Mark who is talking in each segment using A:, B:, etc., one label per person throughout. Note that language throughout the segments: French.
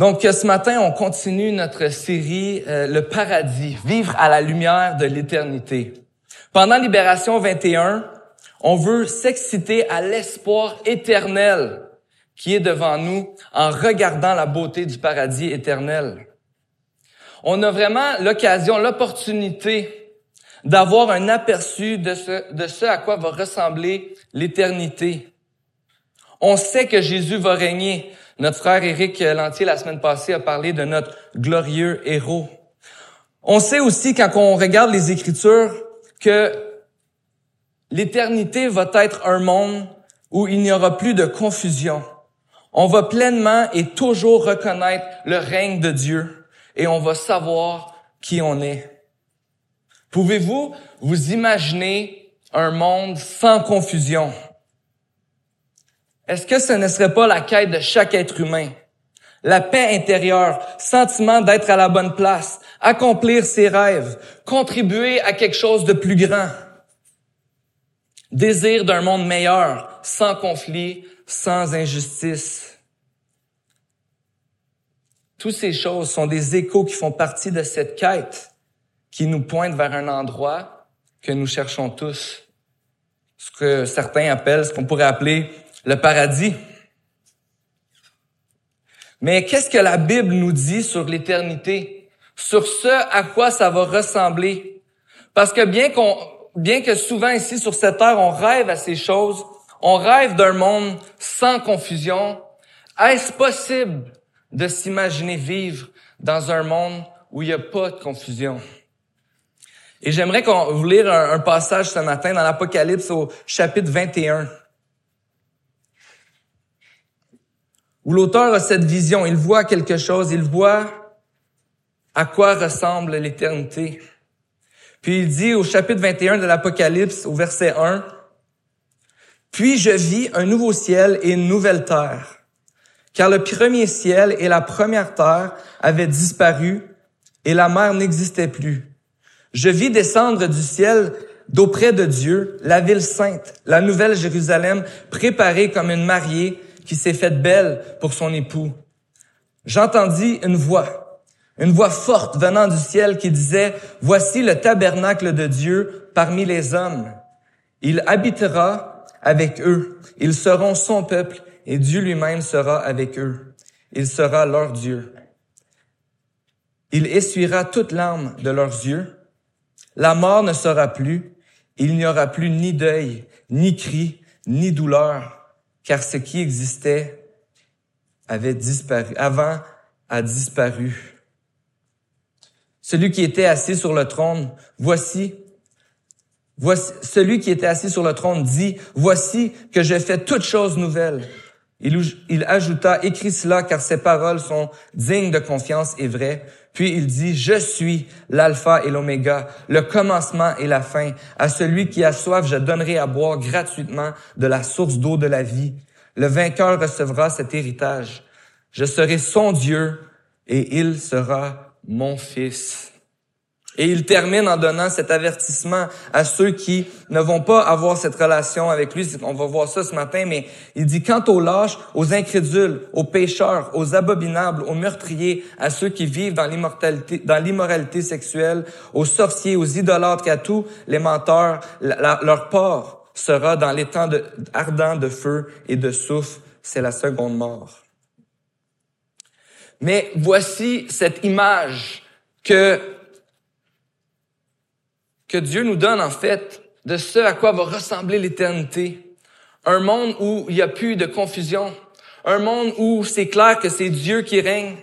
A: Donc ce matin, on continue notre série euh, Le paradis, vivre à la lumière de l'éternité. Pendant Libération 21, on veut s'exciter à l'espoir éternel qui est devant nous en regardant la beauté du paradis éternel. On a vraiment l'occasion, l'opportunité d'avoir un aperçu de ce à quoi va ressembler l'éternité. On sait que Jésus va régner. Notre frère Éric Lantier, la semaine passée, a parlé de notre glorieux héros. On sait aussi, quand on regarde les Écritures, que l'éternité va être un monde où il n'y aura plus de confusion. On va pleinement et toujours reconnaître le règne de Dieu et on va savoir qui on est. Pouvez-vous vous imaginer un monde sans confusion? Est-ce que ce ne serait pas la quête de chaque être humain? La paix intérieure, sentiment d'être à la bonne place, accomplir ses rêves, contribuer à quelque chose de plus grand. Désir d'un monde meilleur, sans conflit, sans injustice. Toutes ces choses sont des échos qui font partie de cette quête qui nous pointe vers un endroit que nous cherchons tous. Ce que certains appellent, ce qu'on pourrait appeler le paradis. Mais qu'est-ce que la Bible nous dit sur l'éternité? Sur ce à quoi ça va ressembler? Parce que bien qu'on, bien que souvent ici sur cette terre, on rêve à ces choses, on rêve d'un monde sans confusion, est-ce possible de s'imaginer vivre dans un monde où il n'y a pas de confusion? Et j'aimerais qu'on vous lire un, un passage ce matin dans l'Apocalypse au chapitre 21. Où l'auteur a cette vision, il voit quelque chose, il voit à quoi ressemble l'éternité. Puis il dit au chapitre 21 de l'Apocalypse, au verset 1, Puis je vis un nouveau ciel et une nouvelle terre, car le premier ciel et la première terre avaient disparu et la mer n'existait plus. Je vis descendre du ciel d'auprès de Dieu la ville sainte, la nouvelle Jérusalem, préparée comme une mariée qui s'est faite belle pour son époux. J'entendis une voix, une voix forte venant du ciel qui disait, Voici le tabernacle de Dieu parmi les hommes. Il habitera avec eux. Ils seront son peuple et Dieu lui-même sera avec eux. Il sera leur Dieu. Il essuiera toute larme de leurs yeux. La mort ne sera plus. Il n'y aura plus ni deuil, ni cri, ni douleur car ce qui existait avait disparu, avant a disparu. Celui qui était assis sur le trône, voici, voici, celui qui était assis sur le trône dit, voici que je fais toutes choses nouvelles. Il, ajouta, écris cela car ces paroles sont dignes de confiance et vraies. Puis il dit, je suis l'alpha et l'oméga, le commencement et la fin. À celui qui a soif, je donnerai à boire gratuitement de la source d'eau de la vie. Le vainqueur recevra cet héritage. Je serai son Dieu et il sera mon fils. Et il termine en donnant cet avertissement à ceux qui ne vont pas avoir cette relation avec lui. On va voir ça ce matin, mais il dit, quant aux lâches, aux incrédules, aux pécheurs, aux abominables, aux meurtriers, à ceux qui vivent dans l'immortalité, dans l'immoralité sexuelle, aux sorciers, aux idolâtres, à tous les menteurs, leur part sera dans l'étang de, ardent de feu et de souffle. C'est la seconde mort. Mais voici cette image que que Dieu nous donne en fait de ce à quoi va ressembler l'éternité. Un monde où il n'y a plus de confusion. Un monde où c'est clair que c'est Dieu qui règne.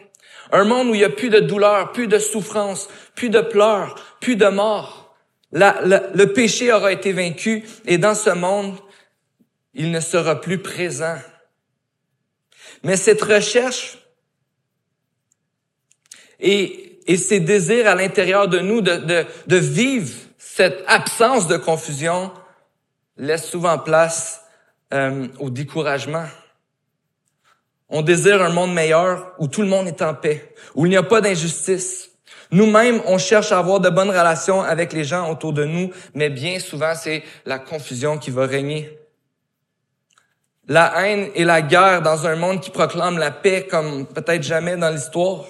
A: Un monde où il n'y a plus de douleur, plus de souffrance, plus de pleurs, plus de mort. le péché aura été vaincu et dans ce monde, il ne sera plus présent. Mais cette recherche et, ces désirs à l'intérieur de nous de vivre cette absence de confusion laisse souvent place euh, au découragement. On désire un monde meilleur où tout le monde est en paix, où il n'y a pas d'injustice. Nous-mêmes, on cherche à avoir de bonnes relations avec les gens autour de nous, mais bien souvent, c'est la confusion qui va régner. la haine et la guerre dans un monde qui proclame la paix comme peut-être jamais dans l'histoire.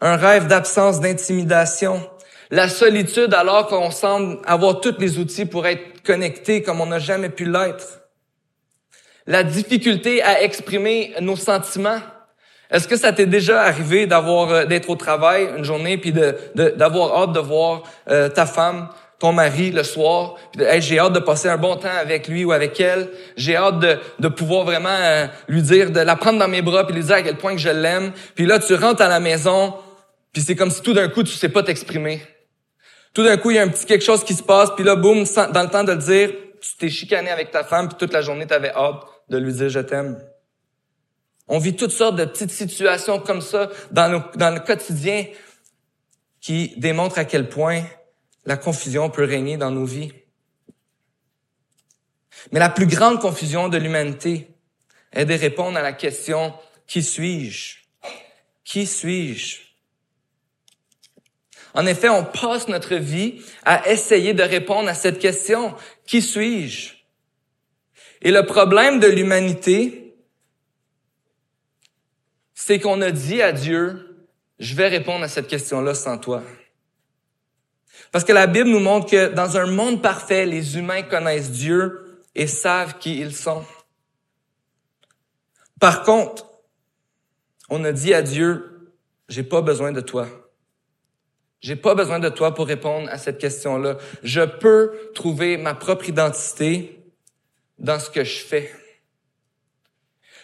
A: Un rêve d'absence d'intimidation. La solitude alors qu'on semble avoir tous les outils pour être connecté comme on n'a jamais pu l'être. La difficulté à exprimer nos sentiments. Est-ce que ça t'est déjà arrivé d'avoir euh, d'être au travail une journée puis de, d'avoir hâte de voir euh, ta femme ton mari le soir. j'ai hâte de passer un bon temps avec lui ou avec elle. J'ai hâte de, de pouvoir vraiment euh, lui dire, de la prendre dans mes bras puis lui dire à quel point que je l'aime. Puis là, tu rentres à la maison, puis c'est comme si tout d'un coup, tu sais pas t'exprimer. Tout d'un coup, il y a un petit quelque chose qui se passe, puis là, boum, dans le temps de le dire, tu t'es chicané avec ta femme, puis toute la journée, tu avais hâte de lui dire je t'aime. On vit toutes sortes de petites situations comme ça dans, dans le quotidien qui démontrent à quel point la confusion peut régner dans nos vies. Mais la plus grande confusion de l'humanité est de répondre à la question qui suis-je? Qui suis-je En effet, on passe notre vie à essayer de répondre à cette question qui suis-je? Et le problème de l'humanité, c'est qu'on a dit à Dieu, je vais répondre à cette question-là sans toi. Parce que la Bible nous montre que dans un monde parfait, les humains connaissent Dieu et savent qui ils sont. Par contre, on a dit à Dieu, j'ai pas besoin de toi. J'ai pas besoin de toi pour répondre à cette question-là. Je peux trouver ma propre identité dans ce que je fais.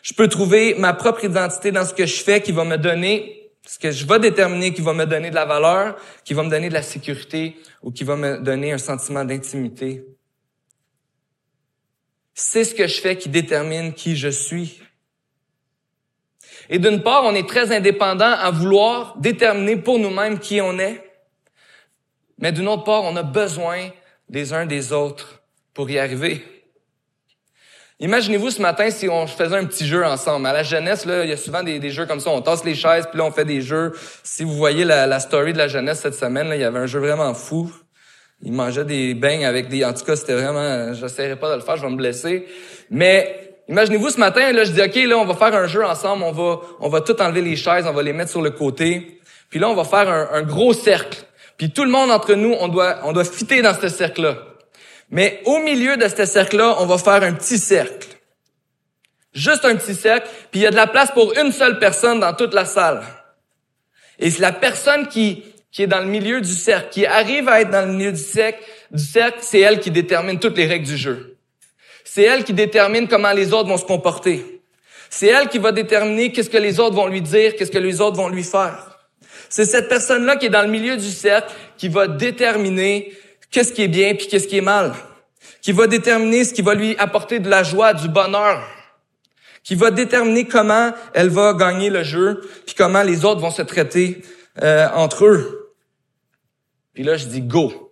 A: Je peux trouver ma propre identité dans ce que je fais qui va me donner ce que je vais déterminer qui va me donner de la valeur, qui va me donner de la sécurité ou qui va me donner un sentiment d'intimité. C'est ce que je fais qui détermine qui je suis. Et d'une part, on est très indépendant à vouloir déterminer pour nous-mêmes qui on est. Mais d'une autre part, on a besoin des uns des autres pour y arriver. Imaginez-vous ce matin si on faisait un petit jeu ensemble. À la jeunesse, là, il y a souvent des, jeux comme ça. On tasse les chaises, puis là, on fait des jeux. Si vous voyez la, story de la jeunesse cette semaine, là, il y avait un jeu vraiment fou. Il mangeait des beignes avec des... En tout cas, c'était vraiment... J'essaierai pas de le faire, je vais me blesser. Mais imaginez-vous ce matin, là, je dis, OK, là, on va faire un jeu ensemble. On va, on va tout enlever les chaises, on va les mettre sur le côté. Puis là, on va faire un, gros cercle. Puis tout le monde entre nous, on doit, on doit fitter dans ce cercle-là. Mais au milieu de ce cercle-là, on va faire un petit cercle. Juste un petit cercle, puis il y a de la place pour une seule personne dans toute la salle. Et c'est la personne qui, qui est dans le milieu du cercle, qui arrive à être dans le milieu du cercle, c'est elle qui détermine toutes les règles du jeu. C'est elle qui détermine comment les autres vont se comporter. C'est elle qui va déterminer qu'est-ce que les autres vont lui dire, qu'est-ce que les autres vont lui faire. C'est cette personne-là qui est dans le milieu du cercle qui va déterminer qu'est-ce qui est bien puis qu'est-ce qui est mal, qui va déterminer ce qui va lui apporter de la joie, du bonheur, qui va déterminer comment elle va gagner le jeu puis comment les autres vont se traiter euh, entre eux. Puis là, je dis go.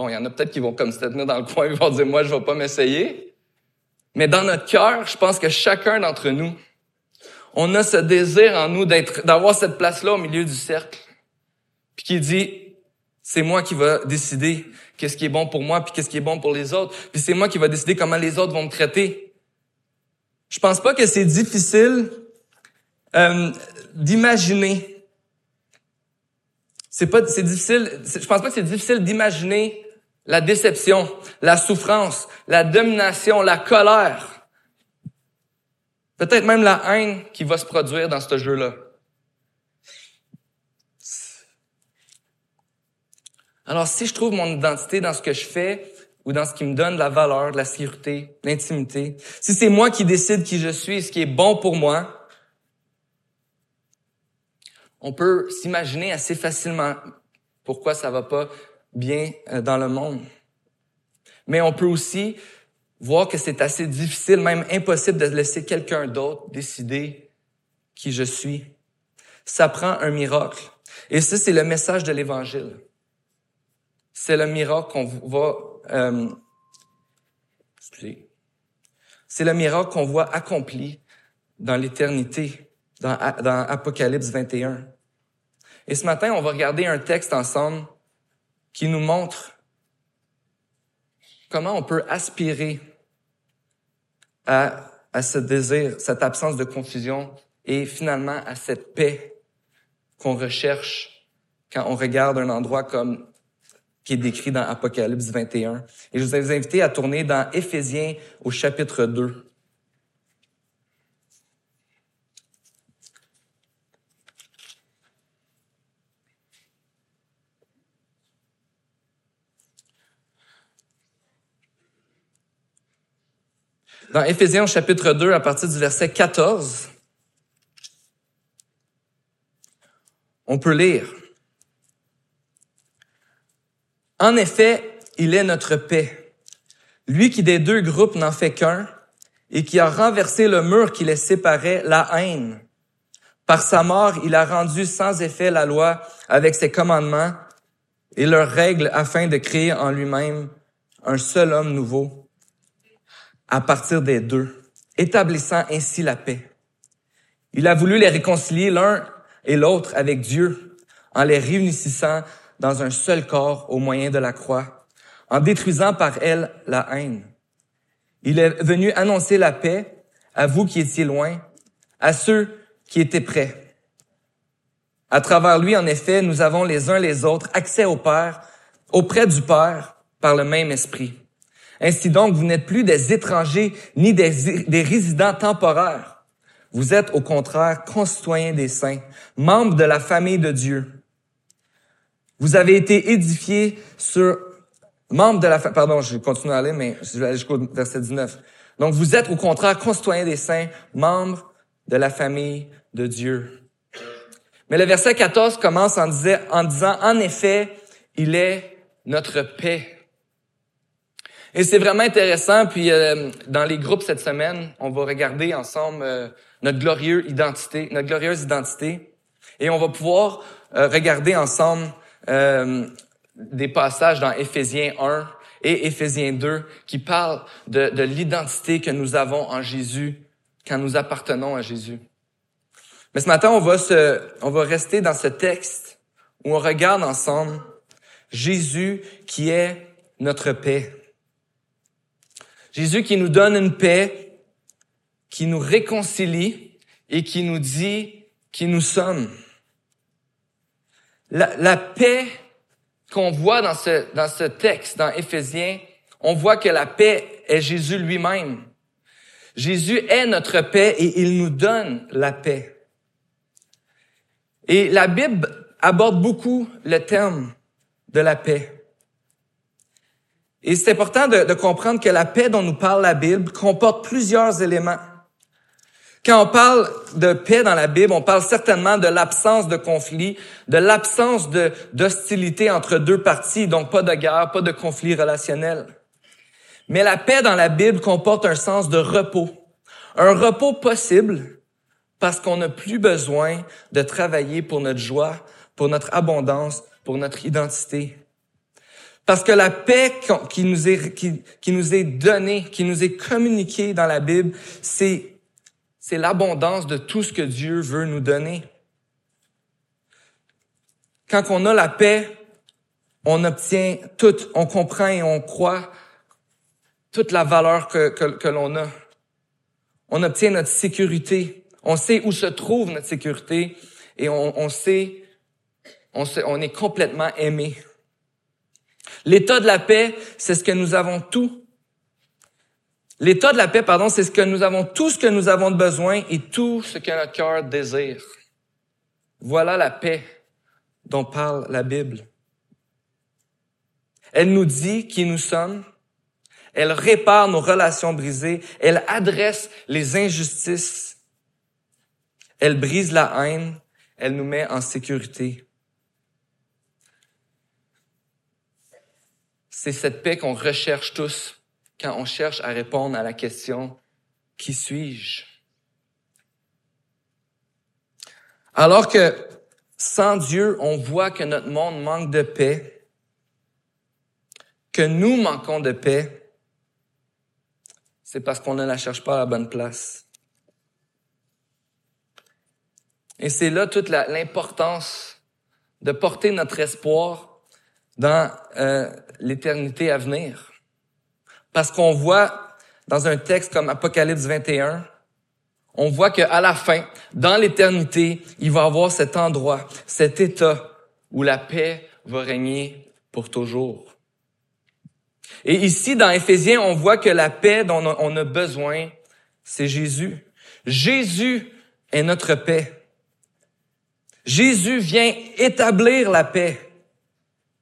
A: Bon, il y en a peut-être qui vont comme se tenir dans le coin et vont dire moi je vais pas m'essayer. Mais dans notre cœur, je pense que chacun d'entre nous, on a ce désir en nous d'être, d'avoir cette place-là au milieu du cercle. Puis qui dit, c'est moi qui va décider qu'est-ce qui est bon pour moi puis qu'est-ce qui est bon pour les autres. Puis c'est moi qui va décider comment les autres vont me traiter. Je pense pas que c'est difficile euh, d'imaginer. C'est pas, c'est difficile. Je pense pas que c'est difficile d'imaginer la déception, la souffrance, la domination, la colère, peut-être même la haine qui va se produire dans ce jeu-là. Alors, si je trouve mon identité dans ce que je fais ou dans ce qui me donne de la valeur, de la sécurité, l'intimité, si c'est moi qui décide qui je suis et ce qui est bon pour moi, on peut s'imaginer assez facilement pourquoi ça va pas bien euh, dans le monde. Mais on peut aussi voir que c'est assez difficile, même impossible de laisser quelqu'un d'autre décider qui je suis. Ça prend un miracle. Et ça, c'est le message de l'Évangile c'est le miracle qu'on va... Euh, c'est le miracle qu'on voit accompli dans l'éternité, dans, dans Apocalypse 21. Et ce matin, on va regarder un texte ensemble qui nous montre comment on peut aspirer à, à ce désir, cette absence de confusion et finalement à cette paix qu'on recherche quand on regarde un endroit comme qui est décrit dans Apocalypse 21. Et je vous ai invité à tourner dans Éphésiens au chapitre 2. Dans Éphésiens chapitre 2, à partir du verset 14, on peut lire. En effet, il est notre paix. Lui qui des deux groupes n'en fait qu'un et qui a renversé le mur qui les séparait, la haine. Par sa mort, il a rendu sans effet la loi avec ses commandements et leurs règles afin de créer en lui-même un seul homme nouveau à partir des deux, établissant ainsi la paix. Il a voulu les réconcilier l'un et l'autre avec Dieu en les réunissant dans un seul corps au moyen de la croix, en détruisant par elle la haine. Il est venu annoncer la paix à vous qui étiez loin, à ceux qui étaient près. À travers lui, en effet, nous avons les uns les autres accès au Père, auprès du Père, par le même esprit. Ainsi donc, vous n'êtes plus des étrangers ni des, résidents temporaires. Vous êtes au contraire concitoyens des saints, membres de la famille de Dieu. Vous avez été édifiés sur membres de la famille. Pardon, je continue à aller, mais je vais aller jusqu'au verset 19. Donc, vous êtes au contraire concitoyens des saints, membres de la famille de Dieu. Mais le verset 14 commence en, en disant, en effet, il est notre paix. Et c'est vraiment intéressant. Puis euh, dans les groupes cette semaine, on va regarder ensemble euh, notre glorieuse identité, notre glorieuse identité, et on va pouvoir euh, regarder ensemble des passages dans Éphésiens 1 et Éphésiens 2 qui parlent de, de l'identité que nous avons en Jésus quand nous appartenons à Jésus. Mais ce matin, on va se, on va rester dans ce texte où on regarde ensemble Jésus qui est notre paix. Jésus qui nous donne une paix, qui nous réconcilie et qui nous dit qui nous sommes. La, paix qu'on voit dans ce, dans ce texte, dans Éphésiens, on voit que la paix est Jésus lui-même. Jésus est notre paix et il nous donne la paix. Et la Bible aborde beaucoup le thème de la paix. Et c'est important de, comprendre que la paix dont nous parle la Bible comporte plusieurs éléments. Quand on parle de paix dans la Bible, on parle certainement de l'absence de conflit, de l'absence d'hostilité entre deux parties, donc pas de guerre, pas de conflit relationnel. Mais la paix dans la Bible comporte un sens de repos. Un repos possible parce qu'on n'a plus besoin de travailler pour notre joie, pour notre abondance, pour notre identité. Parce que la paix qui nous est, qui, nous est donnée, qui nous est communiquée dans la Bible, c'est, c'est l'abondance de tout ce que Dieu veut nous donner. Quand on a la paix, on obtient tout, on comprend et on croit toute la valeur que, que, que l'on a. On obtient notre sécurité. On sait où se trouve notre sécurité et on, on sait, on, on est complètement aimé. L'état de la paix, c'est ce que nous avons tout. L'état de la paix, pardon, c'est ce que nous avons tout ce que nous avons de besoin et tout ce que notre cœur désire. Voilà la paix dont parle la Bible. Elle nous dit qui nous sommes. Elle répare nos relations brisées. Elle adresse les injustices. Elle brise la haine. Elle nous met en sécurité. C'est cette paix qu'on recherche tous quand on cherche à répondre à la question Qui suis-je? Alors que sans Dieu, on voit que notre monde manque de paix, que nous manquons de paix, c'est parce qu'on ne la cherche pas à la bonne place. Et c'est là toute l'importance de porter notre espoir dans euh, l'éternité à venir. Parce qu'on voit dans un texte comme Apocalypse 21, on voit qu'à la fin, dans l'éternité, il va y avoir cet endroit, cet état où la paix va régner pour toujours. Et ici, dans Éphésiens, on voit que la paix dont on a besoin, c'est Jésus. Jésus est notre paix. Jésus vient établir la paix.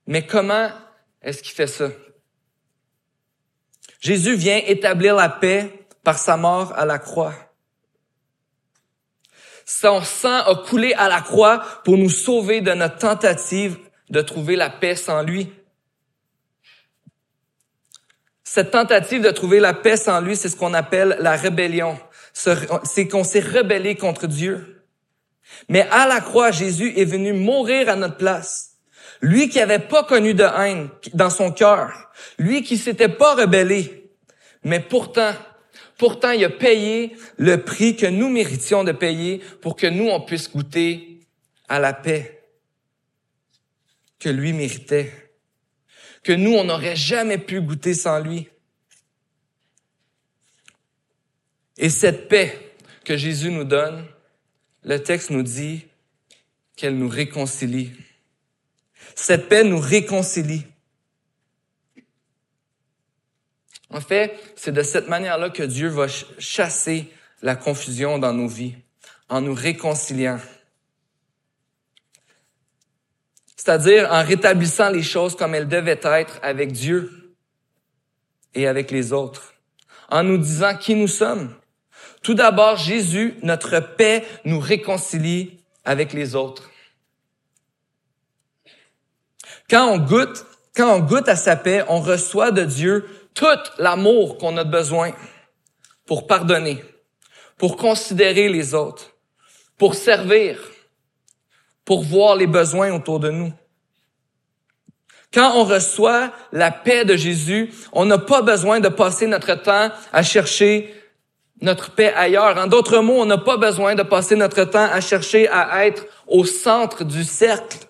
A: Mais comment est-ce qu'il fait ça? Jésus vient établir la paix par sa mort à la croix. Son sang a coulé à la croix pour nous sauver de notre tentative de trouver la paix sans lui. Cette tentative de trouver la paix sans lui, c'est ce qu'on appelle la rébellion. C'est qu'on s'est rebellé contre Dieu. Mais à la croix, Jésus est venu mourir à notre place. Lui qui n'avait pas connu de haine dans son cœur. Lui qui s'était pas rebellé. Mais pourtant, pourtant, il a payé le prix que nous méritions de payer pour que nous, on puisse goûter à la paix que lui méritait. Que nous, on n'aurait jamais pu goûter sans lui. Et cette paix que Jésus nous donne, le texte nous dit qu'elle nous réconcilie. Cette paix nous réconcilie. En fait, c'est de cette manière-là que Dieu va chasser la confusion dans nos vies, en nous réconciliant. C'est-à-dire en rétablissant les choses comme elles devaient être avec Dieu et avec les autres, en nous disant qui nous sommes. Tout d'abord, Jésus, notre paix, nous réconcilie avec les autres. Quand on goûte, quand on goûte à sa paix, on reçoit de Dieu tout l'amour qu'on a besoin pour pardonner, pour considérer les autres, pour servir, pour voir les besoins autour de nous. Quand on reçoit la paix de Jésus, on n'a pas besoin de passer notre temps à chercher notre paix ailleurs. En d'autres mots, on n'a pas besoin de passer notre temps à chercher à être au centre du cercle.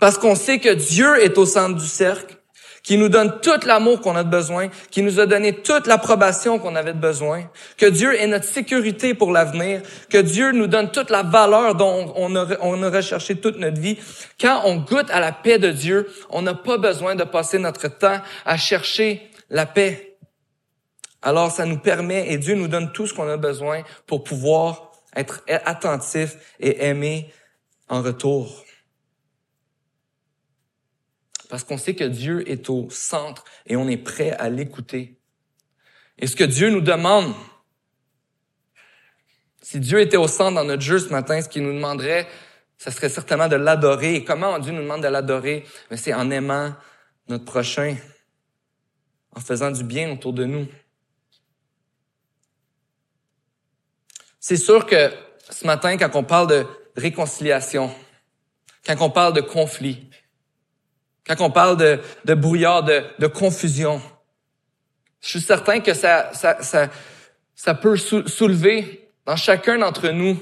A: Parce qu'on sait que Dieu est au centre du cercle, qui nous donne tout l'amour qu'on a besoin, qui nous a donné toute l'approbation qu'on avait besoin, que Dieu est notre sécurité pour l'avenir, que Dieu nous donne toute la valeur dont on a, on a recherché toute notre vie. Quand on goûte à la paix de Dieu, on n'a pas besoin de passer notre temps à chercher la paix. Alors, ça nous permet, et Dieu nous donne tout ce qu'on a besoin pour pouvoir être attentif et aimer en retour. Parce qu'on sait que Dieu est au centre et on est prêt à l'écouter. Et ce que Dieu nous demande, si Dieu était au centre dans notre jeu ce matin, ce qu'il nous demanderait, ce serait certainement de l'adorer. Et comment Dieu nous demande de l'adorer? C'est en aimant notre prochain, en faisant du bien autour de nous. C'est sûr que ce matin, quand on parle de réconciliation, quand on parle de conflit, quand on parle de, brouillard, de, de, confusion, je suis certain que ça, ça, ça, ça peut soulever dans chacun d'entre nous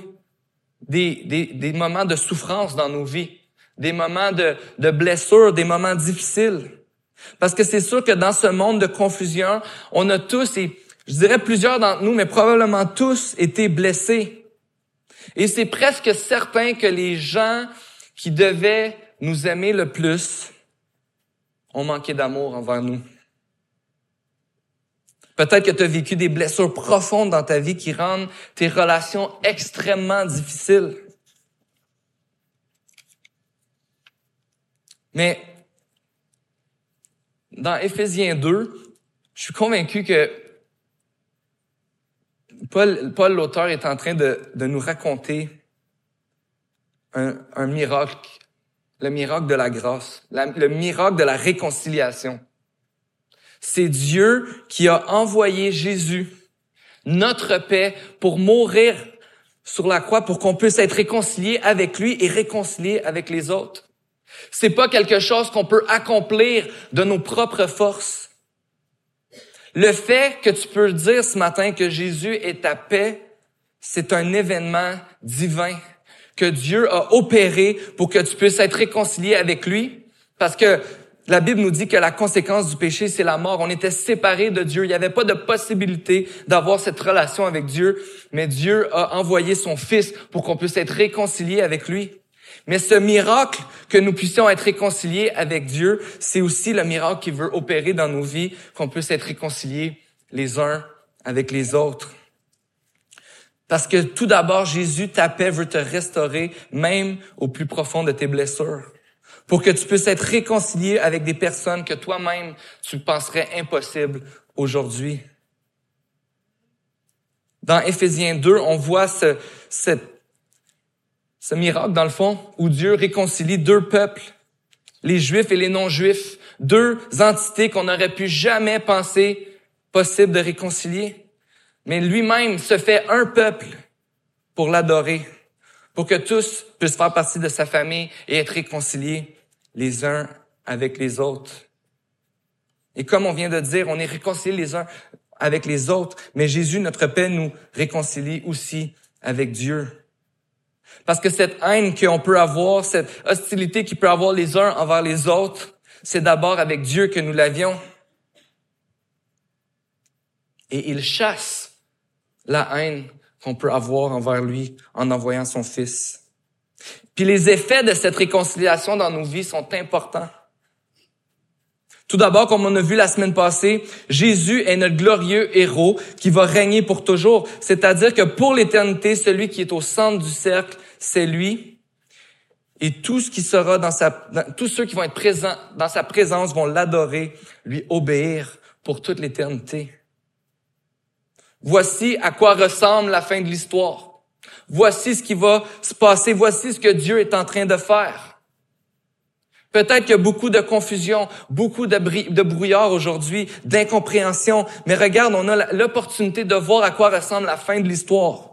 A: des, des, des, moments de souffrance dans nos vies, des moments de, de blessures, des moments difficiles. Parce que c'est sûr que dans ce monde de confusion, on a tous, et je dirais plusieurs d'entre nous, mais probablement tous, été blessés. Et c'est presque certain que les gens qui devaient nous aimer le plus ont manqué d'amour envers nous. Peut-être que tu as vécu des blessures profondes dans ta vie qui rendent tes relations extrêmement difficiles. Mais dans Éphésiens 2, je suis convaincu que Paul, l'auteur, est en train de, nous raconter un, miracle, le miracle de la grâce, le miracle de la réconciliation. C'est Dieu qui a envoyé Jésus, notre paix, pour mourir sur la croix pour qu'on puisse être réconcilié avec lui et réconcilié avec les autres. C'est pas quelque chose qu'on peut accomplir de nos propres forces. Le fait que tu peux dire ce matin que Jésus est ta paix, c'est un événement divin que Dieu a opéré pour que tu puisses être réconcilié avec lui. Parce que La Bible nous dit que la conséquence du péché, c'est la mort. On était séparés de Dieu. Il n'y avait pas de possibilité d'avoir cette relation avec Dieu, mais Dieu a envoyé son Fils pour qu'on puisse être réconcilié avec lui. Mais ce miracle que nous puissions être réconciliés avec Dieu, c'est aussi le miracle qui veut opérer dans nos vies, qu'on puisse être réconciliés les uns avec les autres. Parce que tout d'abord, Jésus t'appelle, veut te restaurer, même au plus profond de tes blessures pour que tu puisses être réconcilié avec des personnes que toi-même tu penserais impossibles aujourd'hui. Dans Éphésiens 2, on voit ce, ce, ce miracle, dans le fond, où Dieu réconcilie deux peuples, les Juifs et les non-Juifs, deux entités qu'on n'aurait pu jamais penser possible de réconcilier. Mais lui-même se fait un peuple pour l'adorer, pour que tous puissent faire partie de sa famille et être réconciliés les uns avec les autres. Et comme on vient de dire, on est réconciliés les uns avec les autres, mais Jésus, notre Père, nous réconcilie aussi avec Dieu. Parce que cette haine qu'on peut avoir, cette hostilité qu'il peut avoir les uns envers les autres, c'est d'abord avec Dieu que nous l'avions. Et il chasse la haine qu'on peut avoir envers lui en envoyant son Fils. Puis les effets de cette réconciliation dans nos vies sont importants. Tout d'abord, comme on a vu la semaine passée, Jésus est notre glorieux héros qui va régner pour toujours. C'est-à-dire que pour l'éternité, celui qui est au centre du cercle, c'est lui. Et tout ce qui sera dans sa, tous ceux qui vont être présents dans sa présence vont l'adorer, lui obéir pour toute l'éternité. Voici à quoi ressemble la fin de l'histoire. Voici ce qui va se passer. Voici ce que Dieu est en train de faire. Peut-être qu'il y a beaucoup de confusion, beaucoup de, de brouillard aujourd'hui, d'incompréhension, mais regarde, on a l'opportunité de voir à quoi ressemble la fin de l'histoire.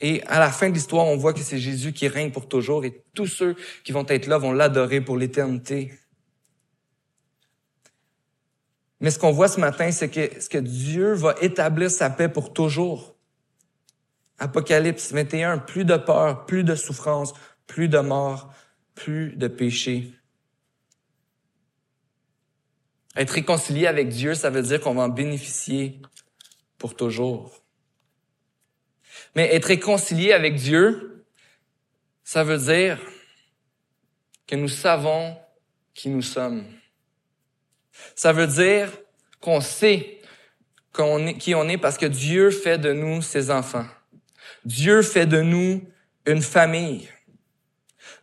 A: Et à la fin de l'histoire, on voit que c'est Jésus qui règne pour toujours et tous ceux qui vont être là vont l'adorer pour l'éternité. Mais ce qu'on voit ce matin, c'est que, ce que Dieu va établir sa paix pour toujours. Apocalypse 21, plus de peur, plus de souffrance, plus de mort, plus de péché. Être réconcilié avec Dieu, ça veut dire qu'on va en bénéficier pour toujours. Mais être réconcilié avec Dieu, ça veut dire que nous savons qui nous sommes. Ça veut dire qu'on sait qui on est parce que Dieu fait de nous ses enfants. Dieu fait de nous une famille.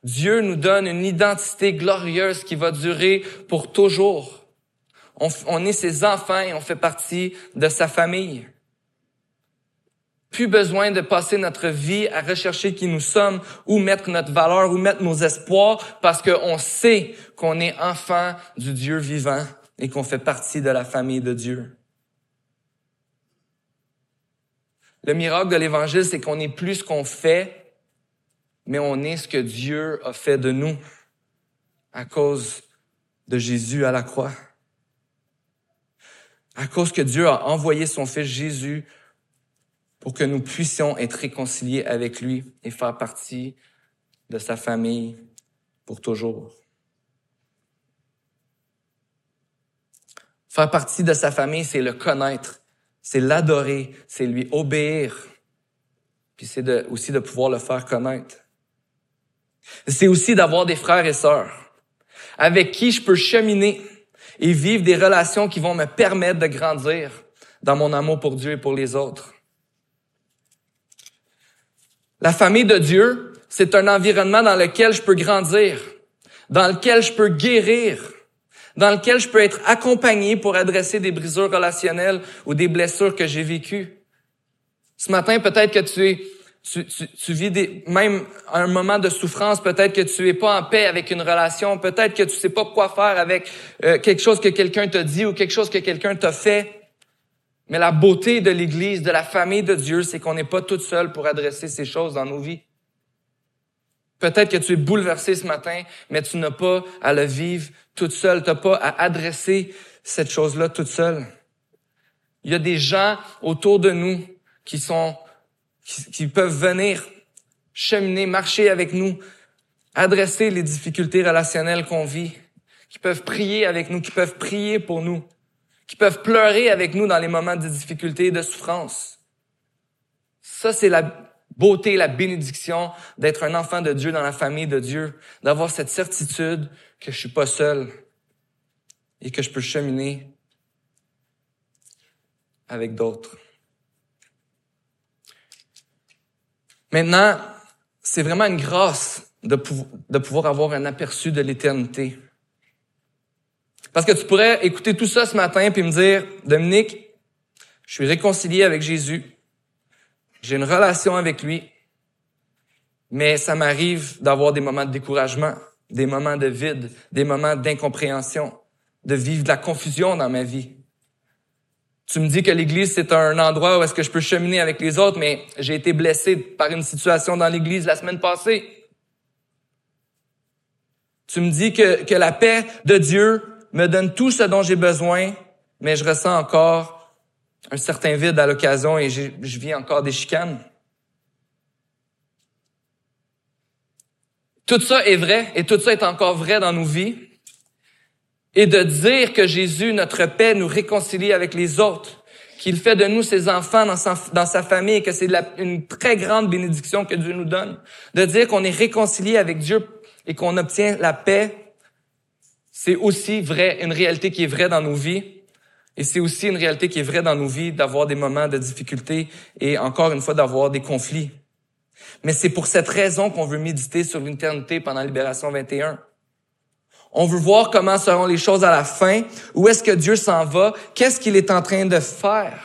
A: Dieu nous donne une identité glorieuse qui va durer pour toujours. On, on est ses enfants et on fait partie de sa famille. Plus besoin de passer notre vie à rechercher qui nous sommes, ou mettre notre valeur, ou mettre nos espoirs, parce qu'on sait qu'on est enfant du Dieu vivant et qu'on fait partie de la famille de Dieu. Le miracle de l'Évangile, c'est qu'on n'est plus ce qu'on fait, mais on est ce que Dieu a fait de nous à cause de Jésus à la croix. À cause que Dieu a envoyé son Fils Jésus pour que nous puissions être réconciliés avec lui et faire partie de sa famille pour toujours. Faire partie de sa famille, c'est le connaître, c'est l'adorer, c'est lui obéir, puis c'est aussi de pouvoir le faire connaître. C'est aussi d'avoir des frères et sœurs avec qui je peux cheminer et vivre des relations qui vont me permettre de grandir dans mon amour pour Dieu et pour les autres. La famille de Dieu, c'est un environnement dans lequel je peux grandir, dans lequel je peux guérir, dans lequel je peux être accompagné pour adresser des brisures relationnelles ou des blessures que j'ai vécues. Ce matin, peut-être que tu es, tu, tu, vis des, même un moment de souffrance, peut-être que tu es pas en paix avec une relation, peut-être que tu sais pas quoi faire avec euh, quelque chose que quelqu'un t'a dit ou quelque chose que quelqu'un t'a fait. Mais la beauté de l'Église, de la famille de Dieu, c'est qu'on n'est pas tout seul pour adresser ces choses dans nos vies. Peut-être que tu es bouleversé ce matin, mais tu n'as pas à le vivre toute seule. Tu n'as pas à adresser cette chose-là toute seule. Il y a des gens autour de nous qui sont, qui, peuvent venir cheminer, marcher avec nous, adresser les difficultés relationnelles qu'on vit, qui peuvent prier avec nous, qui peuvent prier pour nous, qui peuvent pleurer avec nous dans les moments de difficulté et de souffrance. Ça, c'est la beauté, la bénédiction d'être un enfant de Dieu dans la famille de Dieu, d'avoir cette certitude que je suis pas seul et que je peux cheminer avec d'autres. Maintenant, c'est vraiment une grâce de, de pouvoir avoir un aperçu de l'éternité. Parce que tu pourrais écouter tout ça ce matin puis me dire, Dominique, je suis réconcilié avec Jésus, j'ai une relation avec lui, mais ça m'arrive d'avoir des moments de découragement, des moments de vide, des moments d'incompréhension, de vivre de la confusion dans ma vie. Tu me dis que l'Église, c'est un endroit où est-ce que je peux cheminer avec les autres, mais j'ai été blessé par une situation dans l'Église la semaine passée. Tu me dis que, que la paix de Dieu me donne tout ce dont j'ai besoin, mais je ressens encore un certain vide à l'occasion et je vis encore des chicanes. Tout ça est vrai et tout ça est encore vrai dans nos vies et de dire que Jésus, notre paix, nous réconcilie avec les autres, qu'il fait de nous ses enfants dans sa, dans sa famille, que c'est une très grande bénédiction que Dieu nous donne, de dire qu'on est réconcilié avec Dieu et qu'on obtient la paix, c'est aussi vrai, une réalité qui est vraie dans nos vies. Et c'est aussi une réalité qui est vraie dans nos vies d'avoir des moments de difficulté et encore une fois d'avoir des conflits. Mais c'est pour cette raison qu'on veut méditer sur l'éternité pendant Libération 21. On veut voir comment seront les choses à la fin. Où est-ce que Dieu s'en va? Qu'est-ce qu'il est en train de faire?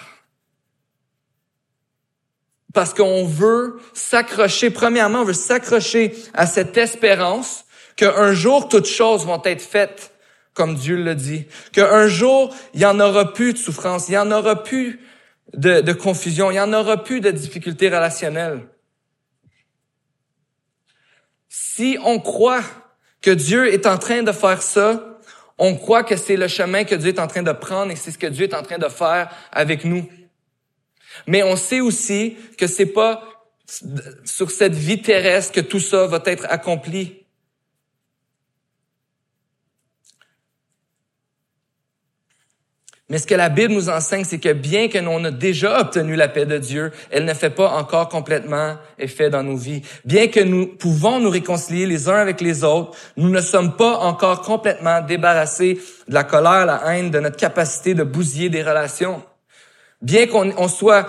A: Parce qu'on veut s'accrocher, premièrement, on veut s'accrocher à cette espérance qu'un jour toutes choses vont être faites comme Dieu le dit. Qu'un jour, il y en aura plus de souffrance, il y en aura plus de, confusion, il y en aura plus de difficultés relationnelles. Si on croit que Dieu est en train de faire ça, on croit que c'est le chemin que Dieu est en train de prendre et c'est ce que Dieu est en train de faire avec nous. Mais on sait aussi que c'est pas sur cette vie terrestre que tout ça va être accompli. Mais ce que la Bible nous enseigne, c'est que bien que l'on a déjà obtenu la paix de Dieu, elle ne fait pas encore complètement effet dans nos vies. Bien que nous pouvons nous réconcilier les uns avec les autres, nous ne sommes pas encore complètement débarrassés de la colère, la haine, de notre capacité de bousiller des relations. Bien qu'on soit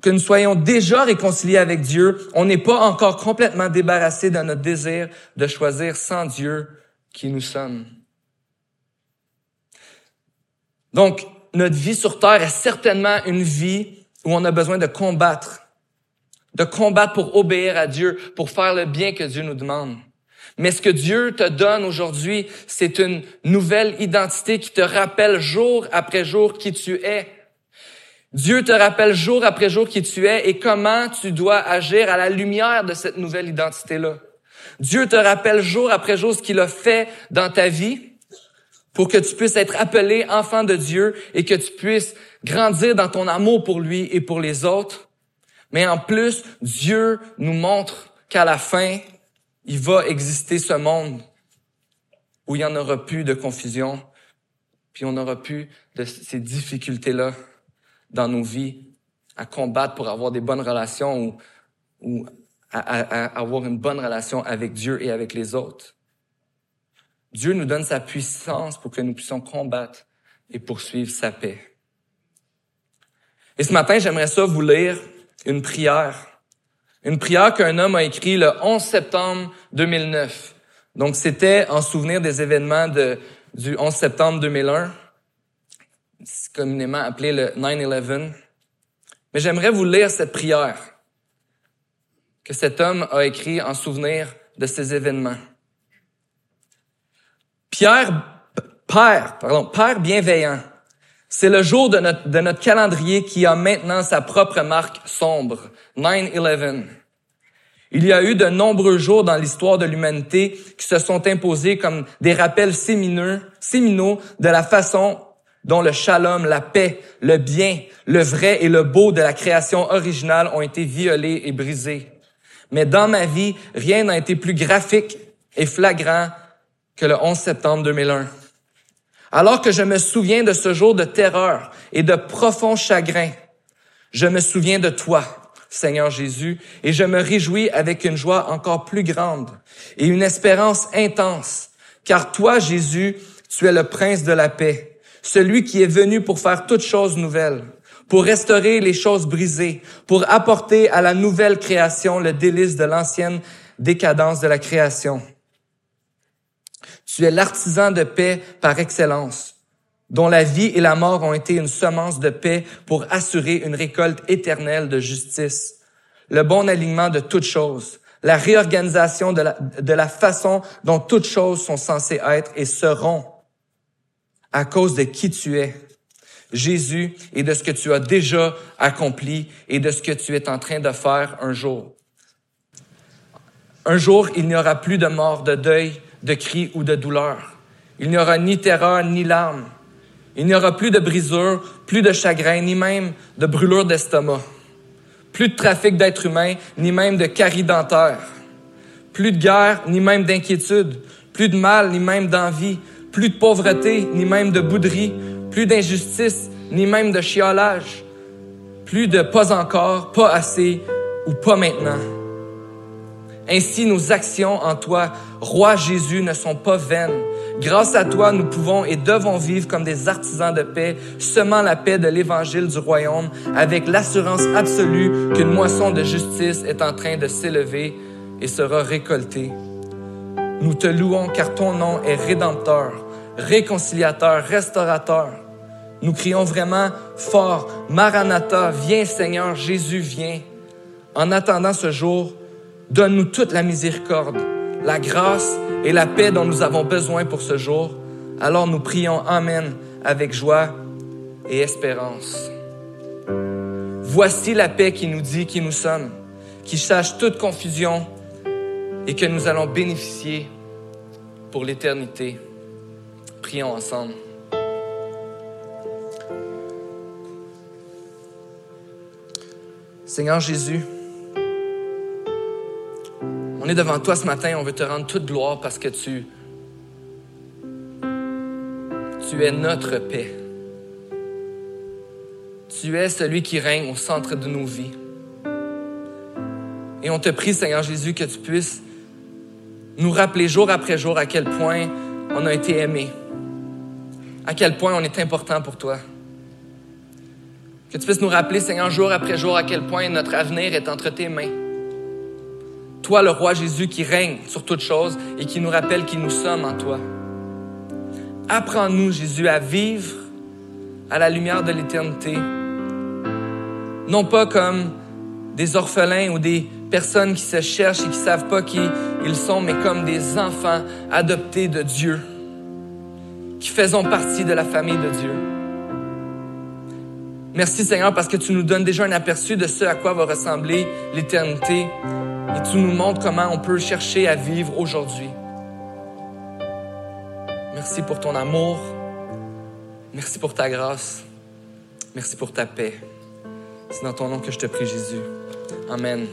A: que nous soyons déjà réconciliés avec Dieu, on n'est pas encore complètement débarrassé de notre désir de choisir sans Dieu qui nous sommes. Donc, notre vie sur Terre est certainement une vie où on a besoin de combattre, de combattre pour obéir à Dieu, pour faire le bien que Dieu nous demande. Mais ce que Dieu te donne aujourd'hui, c'est une nouvelle identité qui te rappelle jour après jour qui tu es. Dieu te rappelle jour après jour qui tu es et comment tu dois agir à la lumière de cette nouvelle identité-là. Dieu te rappelle jour après jour ce qu'il a fait dans ta vie pour que tu puisses être appelé enfant de Dieu et que tu puisses grandir dans ton amour pour lui et pour les autres. Mais en plus, Dieu nous montre qu'à la fin, il va exister ce monde où il n'y en aura plus de confusion, puis on n'aura plus de ces difficultés-là dans nos vies à combattre pour avoir des bonnes relations ou, ou à, à avoir une bonne relation avec Dieu et avec les autres. Dieu nous donne sa puissance pour que nous puissions combattre et poursuivre sa paix. Et ce matin, j'aimerais ça vous lire une prière. Une prière qu'un homme a écrite le 11 septembre 2009. Donc, c'était en souvenir des événements de, du 11 septembre 2001, communément appelé le 9-11. Mais j'aimerais vous lire cette prière que cet homme a écrit en souvenir de ces événements. Pierre, Père, pardon, Père bienveillant, c'est le jour de notre, calendrier qui a maintenant sa propre marque sombre, 9-11. Il y a eu de nombreux jours dans l'histoire de l'humanité qui se sont imposés comme des rappels sémineux, séminaux de la façon dont le shalom, la paix, le bien, le vrai et le beau de la création originale ont été violés et brisés. Mais dans ma vie, rien n'a été plus graphique et flagrant que le 11 septembre 2001. Alors que je me souviens de ce jour de terreur et de profond chagrin, je me souviens de toi, Seigneur Jésus, et je me réjouis avec une joie encore plus grande et une espérance intense, car toi, Jésus, tu es le prince de la paix, celui qui est venu pour faire toutes choses nouvelles, pour restaurer les choses brisées, pour apporter à la nouvelle création le délice de l'ancienne décadence de la création. Tu es l'artisan de paix par excellence, dont la vie et la mort ont été une semence de paix pour assurer une récolte éternelle de justice, le bon alignement de toutes choses, la réorganisation de la, façon dont toutes choses sont censées être et seront à cause de qui tu es, Jésus, et de ce que tu as déjà accompli et de ce que tu es en train de faire un jour. Un jour, il n'y aura plus de mort, de deuil, de cris ou de douleur. Il n'y aura ni terreur ni larmes. Il n'y aura plus de brisures, plus de chagrin, ni même de brûlure d'estomac. Plus de trafic d'êtres humains, ni même de caries dentaires. Plus de guerre, ni même d'inquiétude. Plus de mal, ni même d'envie. Plus de pauvreté, ni même de bouderie. Plus d'injustice, ni même de chiolage. Plus de pas encore, pas assez ou pas maintenant. Ainsi, nos actions en toi, Roi Jésus, ne sont pas vaines. Grâce à toi, nous pouvons et devons vivre comme des artisans de paix, semant la paix de l'évangile du royaume, avec l'assurance absolue qu'une moisson de justice est en train de s'élever et sera récoltée. Nous te louons car ton nom est rédempteur, réconciliateur, restaurateur. Nous crions vraiment fort, Maranatha, viens Seigneur, Jésus, viens. En attendant ce jour, Donne-nous toute la miséricorde, la grâce et la paix dont nous avons besoin pour ce jour. Alors nous prions Amen avec joie et espérance. Voici la paix qui nous dit qui nous sommes, qui sache toute confusion et que nous allons bénéficier pour l'éternité. Prions ensemble. Seigneur Jésus, on est devant toi ce matin, on veut te rendre toute gloire parce que tu, tu es notre paix. Tu es celui qui règne au centre de nos vies. Et on te prie, Seigneur Jésus, que tu puisses nous rappeler jour après jour à quel point on a été aimé, à quel point on est important pour toi. Que tu puisses nous rappeler, Seigneur, jour après jour, à quel point notre avenir est entre tes mains. Toi, le roi Jésus qui règne sur toutes choses et qui nous rappelle qui nous sommes en toi. Apprends-nous, Jésus, à vivre à la lumière de l'éternité. Non pas comme des orphelins ou des personnes qui se cherchent et qui savent pas qui ils sont, mais comme des enfants adoptés de Dieu, qui faisons partie de la famille de Dieu. Merci Seigneur parce que tu nous donnes déjà un aperçu de ce à quoi va ressembler l'éternité et tu nous montres comment on peut chercher à vivre aujourd'hui. Merci pour ton amour. Merci pour ta grâce. Merci pour ta paix. C'est dans ton nom que je te prie, Jésus. Amen.